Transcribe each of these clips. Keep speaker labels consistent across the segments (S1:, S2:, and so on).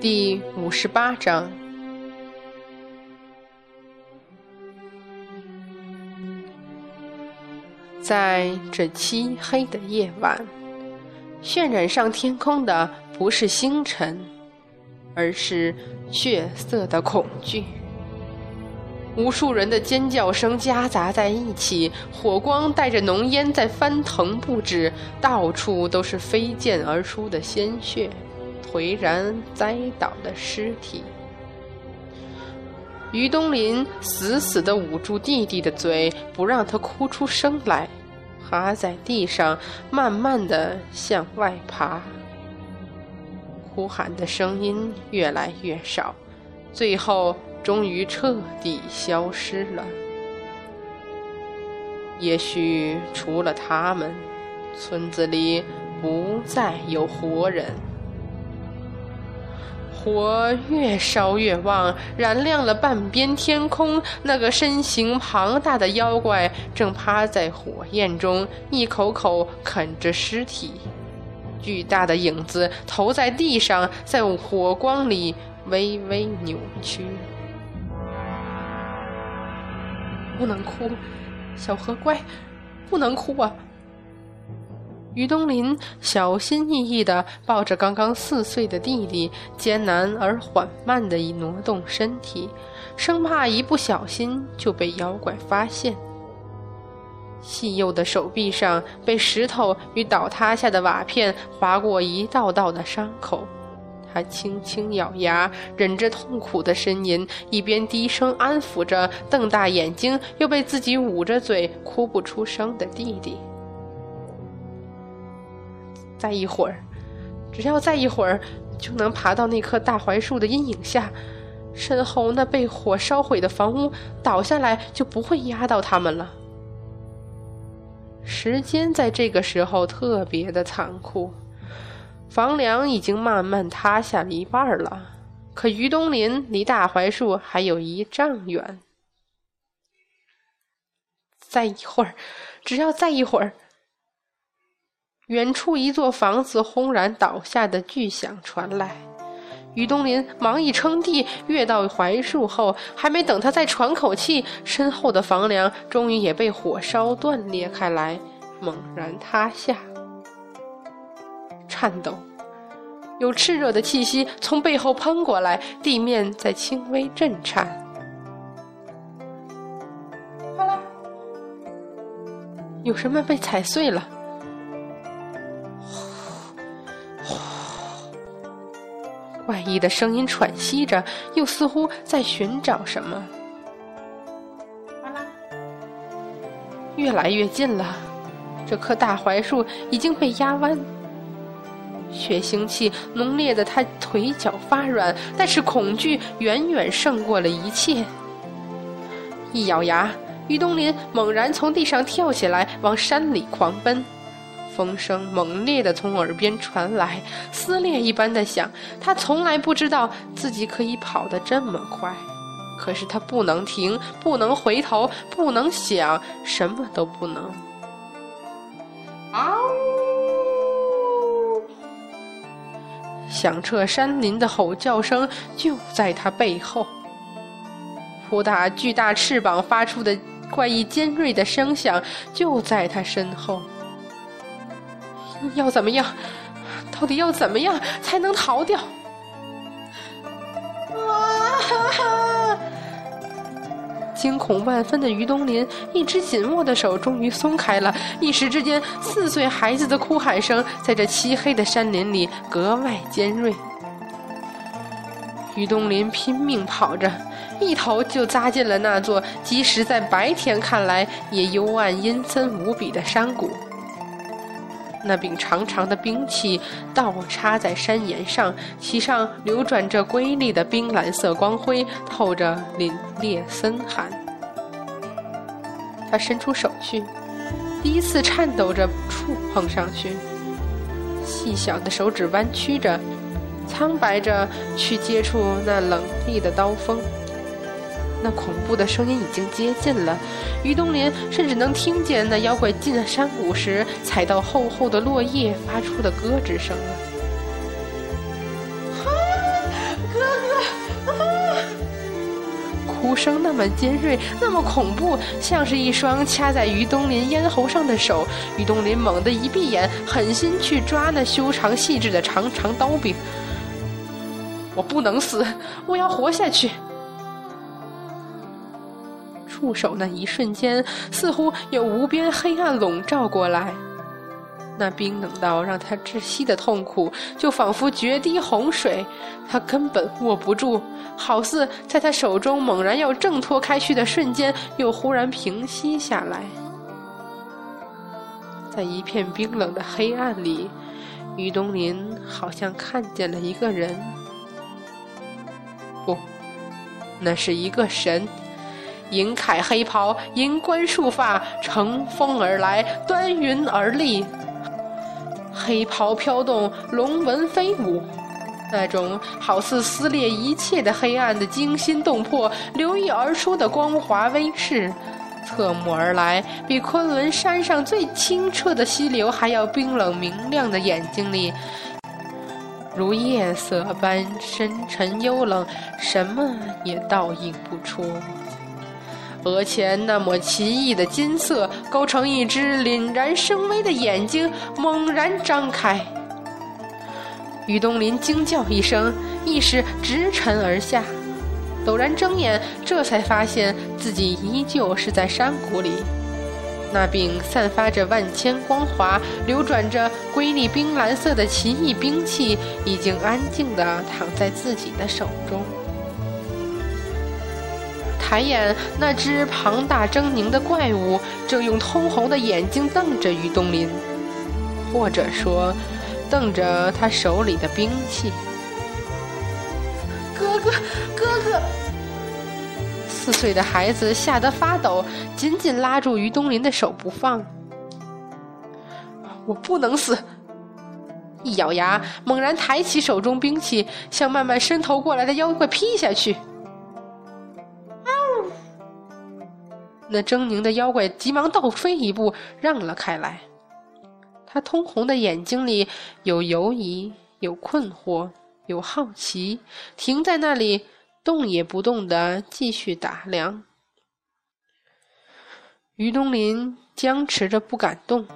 S1: 第五十八章，在这漆黑的夜晚，渲染上天空的不是星辰，而是血色的恐惧。无数人的尖叫声夹杂在一起，火光带着浓烟在翻腾不止，到处都是飞溅而出的鲜血。颓然栽倒的尸体，于东林死死地捂住弟弟的嘴，不让他哭出声来，趴在地上，慢慢地向外爬。呼喊的声音越来越少，最后终于彻底消失了。也许除了他们，村子里不再有活人。火越烧越旺，燃亮了半边天空。那个身形庞大的妖怪正趴在火焰中，一口口啃着尸体。巨大的影子投在地上，在火光里微微扭曲。不能哭，小何乖，不能哭啊！于东林小心翼翼地抱着刚刚四岁的弟弟，艰难而缓慢地挪动身体，生怕一不小心就被妖怪发现。细幼的手臂上被石头与倒塌下的瓦片划过一道道的伤口，他轻轻咬牙，忍着痛苦的呻吟，一边低声安抚着瞪大眼睛又被自己捂着嘴哭不出声的弟弟。再一会儿，只要再一会儿，就能爬到那棵大槐树的阴影下。身后那被火烧毁的房屋倒下来，就不会压到他们了。时间在这个时候特别的残酷，房梁已经慢慢塌下了一半了，可于东林离大槐树还有一丈远。再一会儿，只要再一会儿。远处一座房子轰然倒下的巨响传来，于东林忙一撑地，跃到槐树后，还没等他再喘口气，身后的房梁终于也被火烧断裂开来，猛然塌下。颤抖，有炽热的气息从背后喷过来，地面在轻微震颤。哗啦，有什么被踩碎了？异的声音喘息着，又似乎在寻找什么。越来越近了，这棵大槐树已经被压弯，血腥气浓烈的他腿脚发软，但是恐惧远远胜过了一切。一咬牙，于东林猛然从地上跳起来，往山里狂奔。风声猛烈地从耳边传来，撕裂一般的响。他从来不知道自己可以跑得这么快，可是他不能停，不能回头，不能想，什么都不能。嗷！响彻山林的吼叫声就在他背后，扑打巨大翅膀发出的怪异尖锐的声响就在他身后。要怎么样？到底要怎么样才能逃掉？啊！惊恐万分的于东林，一只紧握的手终于松开了。一时之间，四岁孩子的哭喊声在这漆黑的山林里格外尖锐。于东林拼命跑着，一头就扎进了那座即使在白天看来也幽暗阴森无比的山谷。那柄长长的兵器倒插在山岩上，其上流转着瑰丽的冰蓝色光辉，透着凛冽森寒。他伸出手去，第一次颤抖着触碰上去，细小的手指弯曲着，苍白着去接触那冷厉的刀锋。那恐怖的声音已经接近了，于东林甚至能听见那妖怪进山谷时踩到厚厚的落叶发出的咯吱声。啊，哥哥。哭声那么尖锐，那么恐怖，像是一双掐在于东林咽喉上的手。于东林猛地一闭眼，狠心去抓那修长细致的长长刀柄。我不能死，我要活下去。触手那一瞬间，似乎有无边黑暗笼罩过来。那冰冷到让他窒息的痛苦，就仿佛决堤洪水，他根本握不住，好似在他手中猛然要挣脱开去的瞬间，又忽然平息下来。在一片冰冷的黑暗里，于东林好像看见了一个人，不，那是一个神。银铠黑袍，银冠束发，乘风而来，端云而立。黑袍飘动，龙纹飞舞，那种好似撕裂一切的黑暗的惊心动魄，流溢而出的光华威势，侧目而来，比昆仑山上最清澈的溪流还要冰冷明亮的眼睛里，如夜色般深沉幽冷，什么也倒映不出。额前那抹奇异的金色，勾成一只凛然生威的眼睛，猛然张开。于东林惊叫一声，意识直沉而下，陡然睁眼，这才发现自己依旧是在山谷里。那柄散发着万千光华、流转着瑰丽冰蓝色的奇异兵器，已经安静地躺在自己的手中。抬眼，那只庞大狰狞的怪物正用通红的眼睛瞪着于东林，或者说，瞪着他手里的兵器。哥哥，哥哥！四岁的孩子吓得发抖，紧紧拉住于东林的手不放。我不能死！一咬牙，猛然抬起手中兵器，向慢慢伸头过来的妖怪劈下去。那狰狞的妖怪急忙倒飞一步，让了开来。他通红的眼睛里有犹疑，有困惑，有好奇，停在那里，动也不动的继续打量。于东林僵持着不敢动。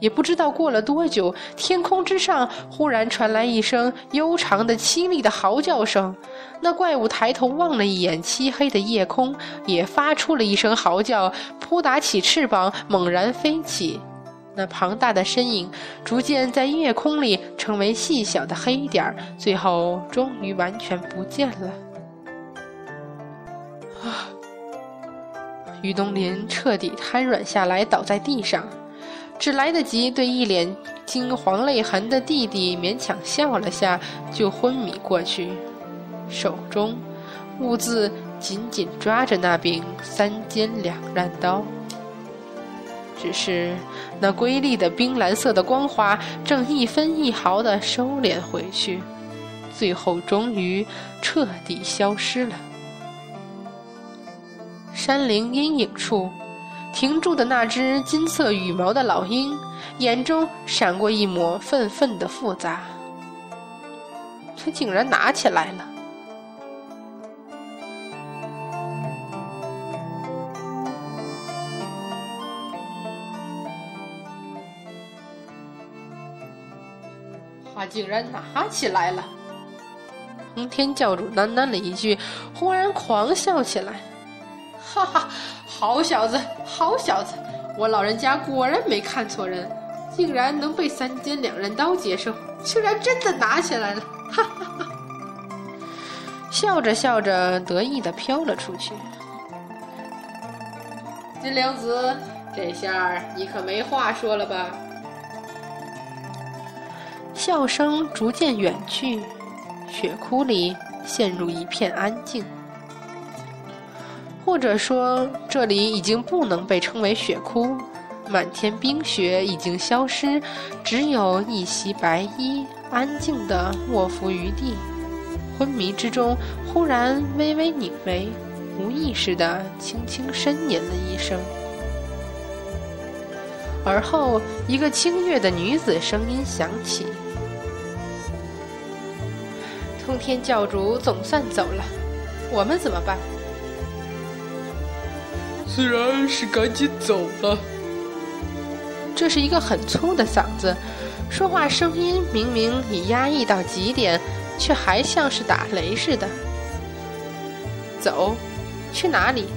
S1: 也不知道过了多久，天空之上忽然传来一声悠长的、凄厉的嚎叫声。那怪物抬头望了一眼漆黑的夜空，也发出了一声嚎叫，扑打起翅膀，猛然飞起。那庞大的身影逐渐在夜空里成为细小的黑点，最后终于完全不见了。啊！于东林彻底瘫软下来，倒在地上。只来得及对一脸惊惶泪痕的弟弟勉强笑了下，就昏迷过去，手中兀自紧紧抓着那柄三尖两刃刀。只是那瑰丽的冰蓝色的光华正一分一毫地收敛回去，最后终于彻底消失了。山林阴影处。停住的那只金色羽毛的老鹰，眼中闪过一抹愤愤的复杂。他竟然拿起来了！他竟然拿起来了！通天教主喃喃了一句，忽然狂笑起来，哈哈。好小子，好小子！我老人家果然没看错人，竟然能被三尖两刃刀接受，竟然真的拿起来了！哈哈哈！笑着笑着，得意的飘了出去。金良子，这下你可没话说了吧？笑声逐渐远去，雪窟里陷入一片安静。或者说，这里已经不能被称为雪窟，满天冰雪已经消失，只有一袭白衣，安静地卧伏于地。昏迷之中，忽然微微拧眉，无意识地轻轻呻吟了一声，而后一个清越的女子声音响起：“通天教主总算走了，我们怎么办？
S2: 自然是赶紧走了。
S1: 这是一个很粗的嗓子，说话声音明明已压抑到极点，却还像是打雷似的。走，去哪里？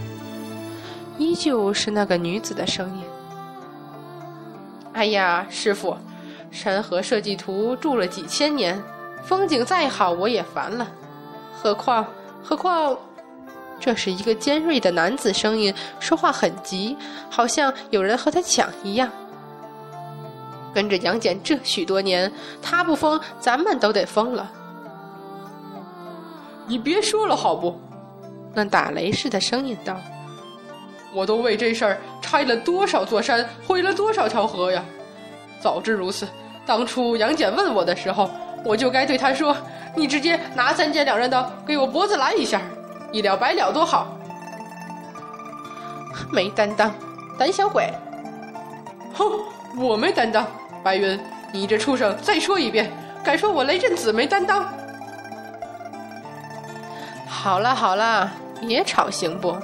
S1: 依旧是那个女子的声音。哎呀，师傅，山河设计图住了几千年，风景再好我也烦了，何况何况。这是一个尖锐的男子声音，说话很急，好像有人和他抢一样。跟着杨戬这许多年，他不疯，咱们都得疯了。
S2: 你别说了，好不？
S1: 那打雷似的声音道：“
S2: 我都为这事儿拆了多少座山，毁了多少条河呀！早知如此，当初杨戬问我的时候，我就该对他说：你直接拿三尖两刃刀给我脖子来一下。”一了百了多好，
S1: 没担当，胆小鬼！
S2: 哼，我没担当。白云，你这畜生，再说一遍，敢说我雷震子没担当？
S1: 好了好了，别吵行不？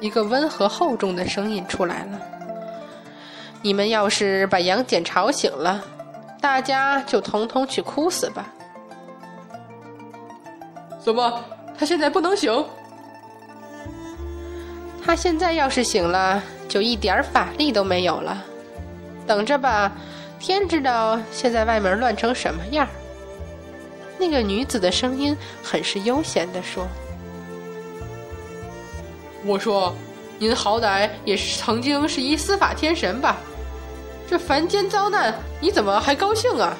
S1: 一个温和厚重的声音出来了。你们要是把杨戬吵醒了，大家就统统去哭死吧。
S2: 怎么？他现在不能醒。
S1: 他现在要是醒了，就一点法力都没有了。等着吧，天知道现在外面乱成什么样。那个女子的声音很是悠闲地说：“
S2: 我说，您好歹也是曾经是一司法天神吧？这凡间遭难，你怎么还高兴啊？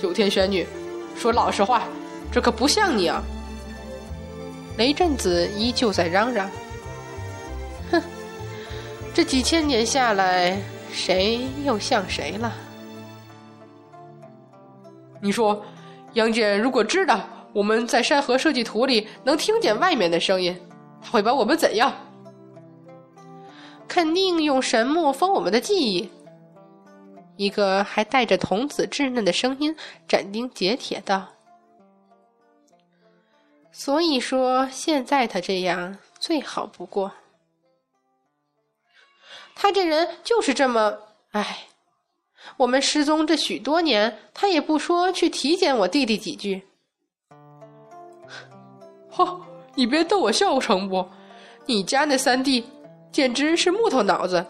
S2: 九天玄女，说老实话，这可不像你啊。”
S1: 雷震子依旧在嚷嚷：“哼，这几千年下来，谁又像谁了？
S2: 你说，杨戬如果知道我们在山河设计图里能听见外面的声音，他会把我们怎样？
S1: 肯定用神木封我们的记忆。”一个还带着童子稚嫩的声音斩钉截铁道。所以说，现在他这样最好不过。他这人就是这么……唉，我们失踪这许多年，他也不说去体检我弟弟几句。
S2: 嚯，你别逗我笑成不？你家那三弟简直是木头脑子，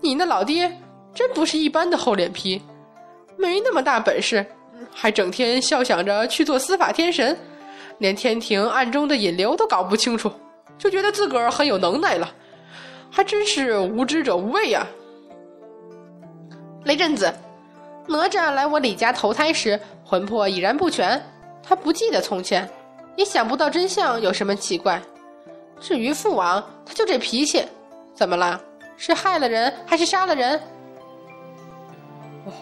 S2: 你那老爹真不是一般的厚脸皮，没那么大本事，还整天笑想着去做司法天神。连天庭暗中的引流都搞不清楚，就觉得自个儿很有能耐了，还真是无知者无畏呀！
S1: 雷震子，哪吒来我李家投胎时魂魄已然不全，他不记得从前，也想不到真相有什么奇怪。至于父王，他就这脾气，怎么了？是害了人还是杀了人？
S2: 哦，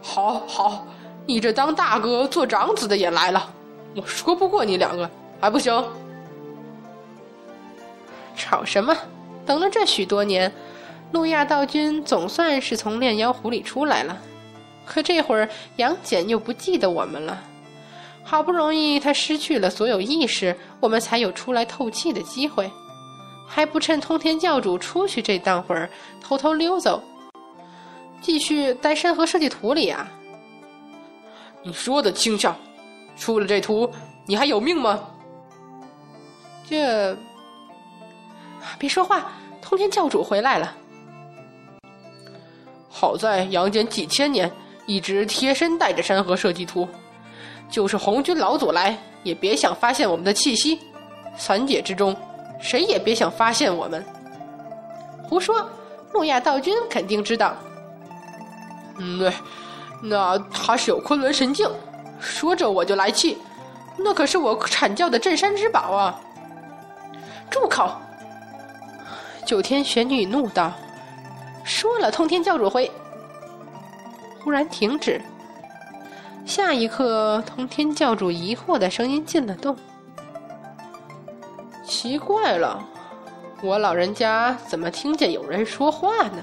S2: 好好，你这当大哥做长子的也来了。我说不过你两个，还不行？
S1: 吵什么？等了这许多年，路亚道君总算是从炼妖壶里出来了。可这会儿杨戬又不记得我们了。好不容易他失去了所有意识，我们才有出来透气的机会，还不趁通天教主出去这当会儿偷偷溜走，继续待山河设计图里啊？
S2: 你说的轻巧。出了这图，你还有命吗？
S1: 这，别说话，通天教主回来了。
S2: 好在杨戬几千年一直贴身带着山河设计图，就是红军老祖来，也别想发现我们的气息。三界之中，谁也别想发现我们。
S1: 胡说，诺亚道君肯定知道。
S2: 嗯，对那他是有昆仑神镜。说着我就来气，那可是我阐教的镇山之宝啊！
S1: 住口！九天玄女怒道：“说了，通天教主回。”忽然停止。下一刻，通天教主疑惑的声音进了洞。
S2: 奇怪了，我老人家怎么听见有人说话呢？